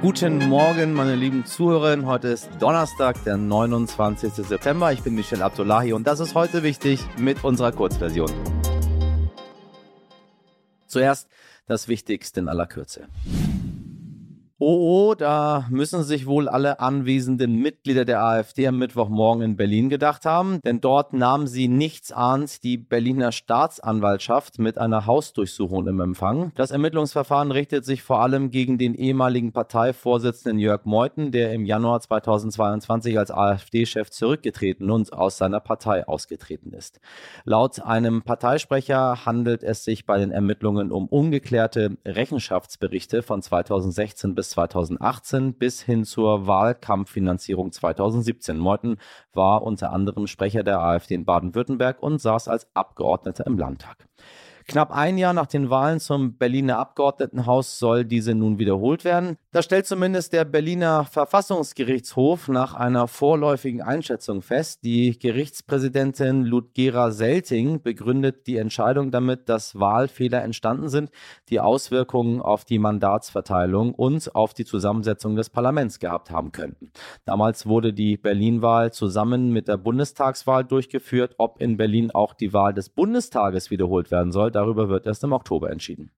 Guten Morgen, meine lieben Zuhörerinnen. Heute ist Donnerstag, der 29. September. Ich bin Michel Abdullahi und das ist heute wichtig mit unserer Kurzversion. Zuerst das Wichtigste in aller Kürze. Oh, oh, da müssen sich wohl alle anwesenden Mitglieder der AfD am Mittwochmorgen in Berlin gedacht haben, denn dort nahm sie nichtsahnd die Berliner Staatsanwaltschaft mit einer Hausdurchsuchung im Empfang. Das Ermittlungsverfahren richtet sich vor allem gegen den ehemaligen Parteivorsitzenden Jörg Meuthen, der im Januar 2022 als AfD-Chef zurückgetreten und aus seiner Partei ausgetreten ist. Laut einem Parteisprecher handelt es sich bei den Ermittlungen um ungeklärte Rechenschaftsberichte von 2016 bis 2018 bis hin zur Wahlkampffinanzierung 2017. Meuthen war unter anderem Sprecher der AfD in Baden-Württemberg und saß als Abgeordneter im Landtag. Knapp ein Jahr nach den Wahlen zum Berliner Abgeordnetenhaus soll diese nun wiederholt werden. Das stellt zumindest der Berliner Verfassungsgerichtshof nach einer vorläufigen Einschätzung fest. Die Gerichtspräsidentin Ludgera Selting begründet die Entscheidung damit, dass Wahlfehler entstanden sind, die Auswirkungen auf die Mandatsverteilung und auf die Zusammensetzung des Parlaments gehabt haben könnten. Damals wurde die Berlin-Wahl zusammen mit der Bundestagswahl durchgeführt. Ob in Berlin auch die Wahl des Bundestages wiederholt werden soll, Darüber wird erst im Oktober entschieden.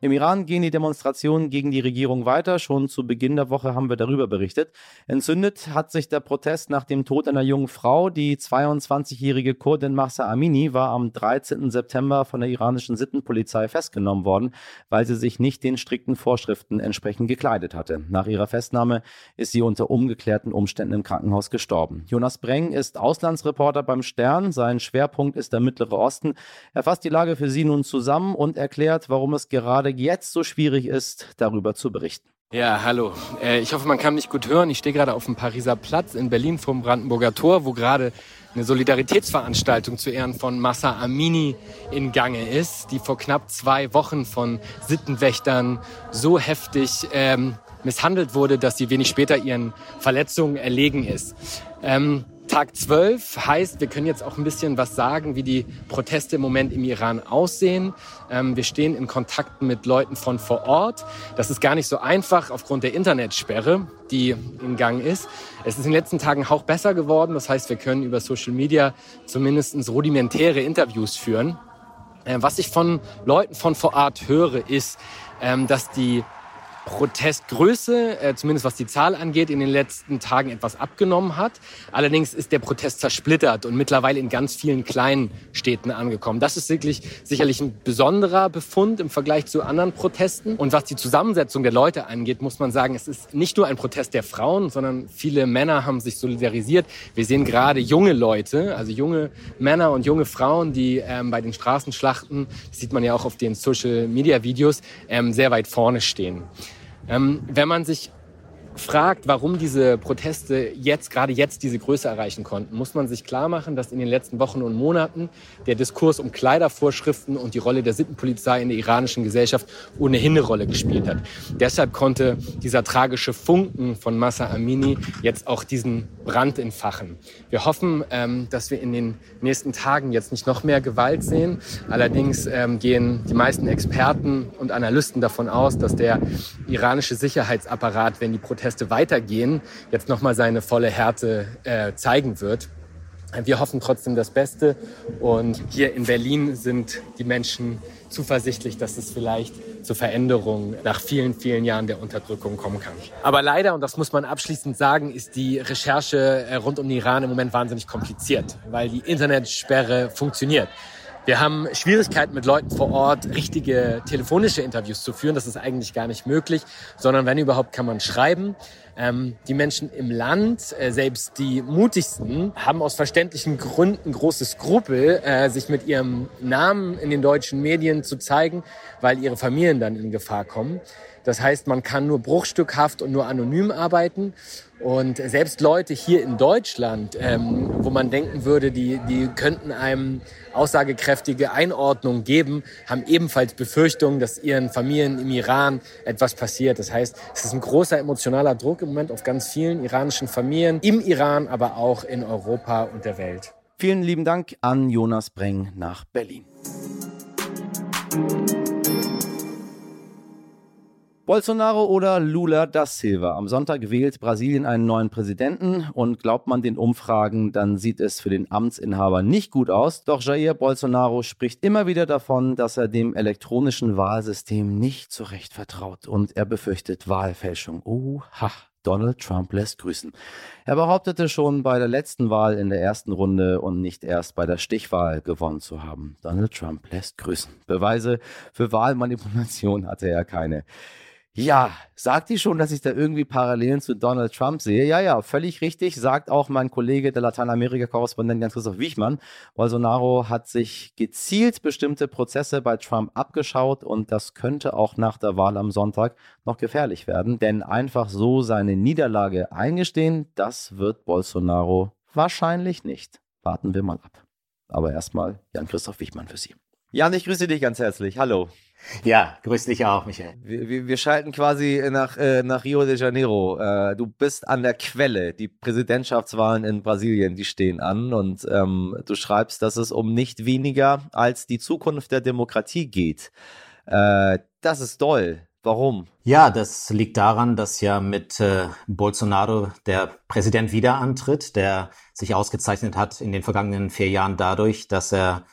Im Iran gehen die Demonstrationen gegen die Regierung weiter. Schon zu Beginn der Woche haben wir darüber berichtet. Entzündet hat sich der Protest nach dem Tod einer jungen Frau. Die 22-jährige Kurdin Mahsa Amini war am 13. September von der iranischen Sittenpolizei festgenommen worden, weil sie sich nicht den strikten Vorschriften entsprechend gekleidet hatte. Nach ihrer Festnahme ist sie unter ungeklärten Umständen im Krankenhaus gestorben. Jonas Breng ist Auslandsreporter beim Stern. Sein Schwerpunkt ist der Mittlere Osten. Er fasst die Lage für Sie nun zusammen und erklärt, warum es gerade gerade jetzt so schwierig ist, darüber zu berichten. Ja, hallo. Äh, ich hoffe, man kann mich gut hören. Ich stehe gerade auf dem Pariser Platz in Berlin vom Brandenburger Tor, wo gerade eine Solidaritätsveranstaltung zu Ehren von Massa Amini in Gange ist, die vor knapp zwei Wochen von Sittenwächtern so heftig ähm, misshandelt wurde, dass sie wenig später ihren Verletzungen erlegen ist. Ähm, Tag 12 heißt, wir können jetzt auch ein bisschen was sagen, wie die Proteste im Moment im Iran aussehen. Ähm, wir stehen in Kontakt mit Leuten von vor Ort. Das ist gar nicht so einfach aufgrund der Internetsperre, die in Gang ist. Es ist in den letzten Tagen auch besser geworden. Das heißt, wir können über Social Media zumindest rudimentäre Interviews führen. Äh, was ich von Leuten von vor Ort höre, ist, ähm, dass die Protestgröße, äh, zumindest was die Zahl angeht, in den letzten Tagen etwas abgenommen hat. Allerdings ist der Protest zersplittert und mittlerweile in ganz vielen kleinen Städten angekommen. Das ist wirklich sicherlich ein besonderer Befund im Vergleich zu anderen Protesten. Und was die Zusammensetzung der Leute angeht, muss man sagen, es ist nicht nur ein Protest der Frauen, sondern viele Männer haben sich solidarisiert. Wir sehen gerade junge Leute, also junge Männer und junge Frauen, die ähm, bei den Straßenschlachten, das sieht man ja auch auf den Social-Media-Videos, ähm, sehr weit vorne stehen. Ähm, wenn man sich fragt, warum diese Proteste jetzt, gerade jetzt diese Größe erreichen konnten, muss man sich klar machen, dass in den letzten Wochen und Monaten der Diskurs um Kleidervorschriften und die Rolle der Sittenpolizei in der iranischen Gesellschaft ohnehin eine Rolle gespielt hat. Deshalb konnte dieser tragische Funken von Massa Amini jetzt auch diesen Brand entfachen. Wir hoffen, ähm, dass wir in den nächsten Tagen jetzt nicht noch mehr Gewalt sehen. Allerdings ähm, gehen die meisten Experten und Analysten davon aus, dass der iranische Sicherheitsapparat, wenn die Proteste weitergehen, jetzt nochmal seine volle Härte äh, zeigen wird. Wir hoffen trotzdem das Beste und hier in Berlin sind die Menschen zuversichtlich, dass es vielleicht zur Veränderung nach vielen, vielen Jahren der Unterdrückung kommen kann. Aber leider, und das muss man abschließend sagen, ist die Recherche äh, rund um den Iran im Moment wahnsinnig kompliziert, weil die Internetsperre funktioniert. Wir haben Schwierigkeiten mit Leuten vor Ort, richtige telefonische Interviews zu führen. Das ist eigentlich gar nicht möglich, sondern wenn überhaupt kann man schreiben. Ähm, die Menschen im Land, äh, selbst die mutigsten, haben aus verständlichen Gründen große Skrupel, äh, sich mit ihrem Namen in den deutschen Medien zu zeigen, weil ihre Familien dann in Gefahr kommen. Das heißt, man kann nur bruchstückhaft und nur anonym arbeiten. Und selbst Leute hier in Deutschland, ähm, wo man denken würde, die, die könnten einem aussagekräftige Einordnung geben, haben ebenfalls Befürchtungen, dass ihren Familien im Iran etwas passiert. Das heißt, es ist ein großer emotionaler Druck im Moment auf ganz vielen iranischen Familien, im Iran, aber auch in Europa und der Welt. Vielen lieben Dank an Jonas Breng nach Berlin. Bolsonaro oder Lula da Silva? Am Sonntag wählt Brasilien einen neuen Präsidenten und glaubt man den Umfragen, dann sieht es für den Amtsinhaber nicht gut aus. Doch Jair Bolsonaro spricht immer wieder davon, dass er dem elektronischen Wahlsystem nicht so recht vertraut und er befürchtet Wahlfälschung. Oha. Donald Trump lässt grüßen. Er behauptete schon bei der letzten Wahl in der ersten Runde und nicht erst bei der Stichwahl gewonnen zu haben. Donald Trump lässt grüßen. Beweise für Wahlmanipulation hatte er keine. Ja, sagt die schon, dass ich da irgendwie Parallelen zu Donald Trump sehe? Ja, ja, völlig richtig. Sagt auch mein Kollege, der Lateinamerika-Korrespondent Jan-Christoph Wichmann. Bolsonaro hat sich gezielt bestimmte Prozesse bei Trump abgeschaut und das könnte auch nach der Wahl am Sonntag noch gefährlich werden, denn einfach so seine Niederlage eingestehen, das wird Bolsonaro wahrscheinlich nicht. Warten wir mal ab. Aber erstmal Jan-Christoph Wichmann für Sie. Jan, ich grüße dich ganz herzlich. Hallo. Ja, grüß dich auch, Michael. Wir, wir, wir schalten quasi nach, äh, nach Rio de Janeiro. Äh, du bist an der Quelle. Die Präsidentschaftswahlen in Brasilien, die stehen an. Und ähm, du schreibst, dass es um nicht weniger als die Zukunft der Demokratie geht. Äh, das ist toll. Warum? Ja, das liegt daran, dass ja mit äh, Bolsonaro der Präsident wieder antritt, der sich ausgezeichnet hat in den vergangenen vier Jahren dadurch, dass er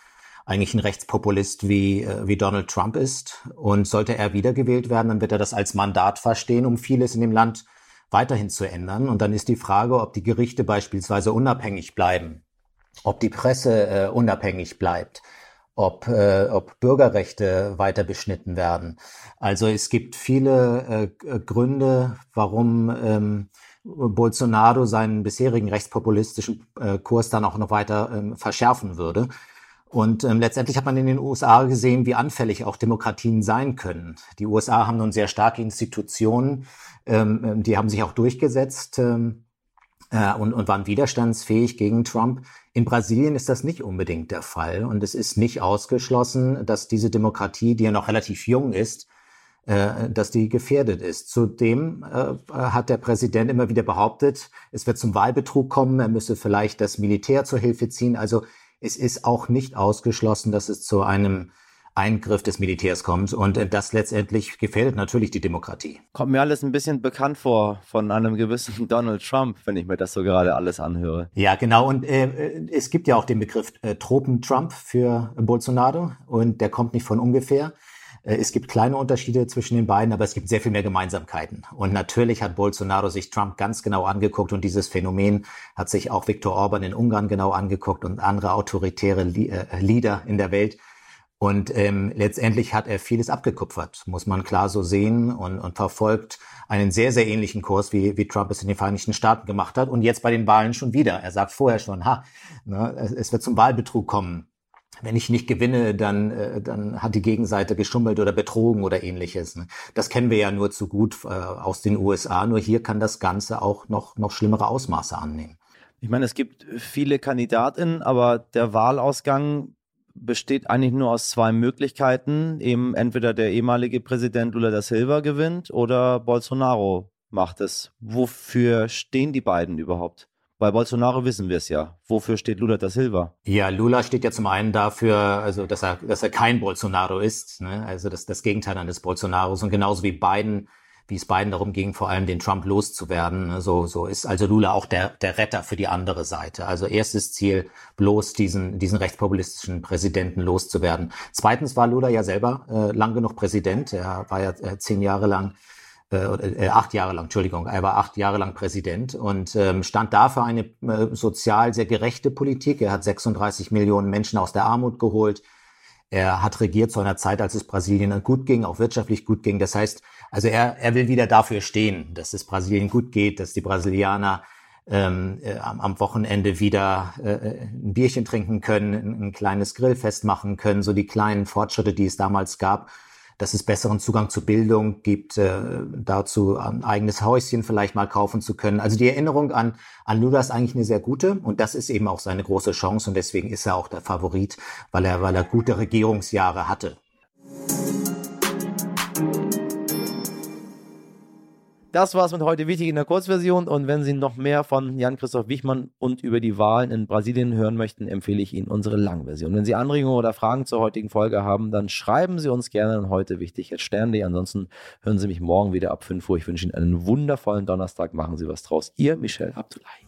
eigentlich ein Rechtspopulist wie, äh, wie Donald Trump ist. Und sollte er wiedergewählt werden, dann wird er das als Mandat verstehen, um vieles in dem Land weiterhin zu ändern. Und dann ist die Frage, ob die Gerichte beispielsweise unabhängig bleiben, ob die Presse äh, unabhängig bleibt, ob, äh, ob Bürgerrechte weiter beschnitten werden. Also es gibt viele äh, Gründe, warum ähm, Bolsonaro seinen bisherigen rechtspopulistischen äh, Kurs dann auch noch weiter ähm, verschärfen würde. Und ähm, letztendlich hat man in den USA gesehen, wie anfällig auch Demokratien sein können. Die USA haben nun sehr starke Institutionen, ähm, ähm, die haben sich auch durchgesetzt ähm, äh, und, und waren widerstandsfähig gegen Trump. In Brasilien ist das nicht unbedingt der Fall und es ist nicht ausgeschlossen, dass diese Demokratie, die ja noch relativ jung ist, äh, dass die gefährdet ist. Zudem äh, hat der Präsident immer wieder behauptet, es wird zum Wahlbetrug kommen, er müsse vielleicht das Militär zur Hilfe ziehen. Also es ist auch nicht ausgeschlossen, dass es zu einem Eingriff des Militärs kommt. Und äh, das letztendlich gefährdet natürlich die Demokratie. Kommt mir alles ein bisschen bekannt vor von einem gewissen Donald Trump, wenn ich mir das so gerade alles anhöre. Ja, genau. Und äh, es gibt ja auch den Begriff äh, Tropen-Trump für Bolsonaro. Und der kommt nicht von ungefähr. Äh, es gibt kleine Unterschiede zwischen den beiden, aber es gibt sehr viel mehr Gemeinsamkeiten. Und natürlich hat Bolsonaro sich Trump ganz genau angeguckt und dieses Phänomen hat sich auch Viktor Orban in Ungarn genau angeguckt und andere autoritäre äh, Leader in der Welt. Und ähm, letztendlich hat er vieles abgekupfert, muss man klar so sehen, und, und verfolgt einen sehr, sehr ähnlichen Kurs, wie, wie Trump es in den Vereinigten Staaten gemacht hat. Und jetzt bei den Wahlen schon wieder. Er sagt vorher schon, ha, ne, es wird zum Wahlbetrug kommen wenn ich nicht gewinne, dann, äh, dann hat die Gegenseite geschummelt oder betrogen oder ähnliches. Ne? Das kennen wir ja nur zu gut äh, aus den USA. Nur hier kann das Ganze auch noch, noch schlimmere Ausmaße annehmen. Ich meine, es gibt viele Kandidatinnen, aber der Wahlausgang besteht eigentlich nur aus zwei Möglichkeiten. Eben entweder der ehemalige Präsident Lula da Silva gewinnt oder Bolsonaro macht es. Wofür stehen die beiden überhaupt? Bei Bolsonaro wissen wir es ja. Wofür steht Lula da Silva? Ja, Lula steht ja zum einen dafür, also dass er, dass er kein Bolsonaro ist, ne? also das, das Gegenteil eines Bolsonaros und genauso wie Biden, wie es Biden darum ging, vor allem den Trump loszuwerden. Ne? So, so ist also Lula auch der, der Retter für die andere Seite. Also erstes Ziel, bloß diesen, diesen rechtspopulistischen Präsidenten loszuwerden. Zweitens war Lula ja selber äh, lang genug Präsident. Er war ja äh, zehn Jahre lang äh, äh, acht Jahre lang, Entschuldigung, er war acht Jahre lang Präsident und ähm, stand dafür eine äh, sozial sehr gerechte Politik. Er hat 36 Millionen Menschen aus der Armut geholt. Er hat regiert zu einer Zeit, als es Brasilien gut ging, auch wirtschaftlich gut ging. Das heißt, also er, er will wieder dafür stehen, dass es Brasilien gut geht, dass die Brasilianer ähm, äh, am Wochenende wieder äh, ein Bierchen trinken können, ein, ein kleines Grillfest machen können, so die kleinen Fortschritte, die es damals gab dass es besseren Zugang zu Bildung gibt, äh, dazu ein eigenes Häuschen vielleicht mal kaufen zu können. Also die Erinnerung an, an Lula ist eigentlich eine sehr gute und das ist eben auch seine große Chance und deswegen ist er auch der Favorit, weil er, weil er gute Regierungsjahre hatte. Das war's mit heute wichtig in der Kurzversion. Und wenn Sie noch mehr von Jan-Christoph Wichmann und über die Wahlen in Brasilien hören möchten, empfehle ich Ihnen unsere Langversion. Wenn Sie Anregungen oder Fragen zur heutigen Folge haben, dann schreiben Sie uns gerne an heute wichtig at stern.de. Ansonsten hören Sie mich morgen wieder ab 5 Uhr. Ich wünsche Ihnen einen wundervollen Donnerstag. Machen Sie was draus. Ihr Michel Abdullahi.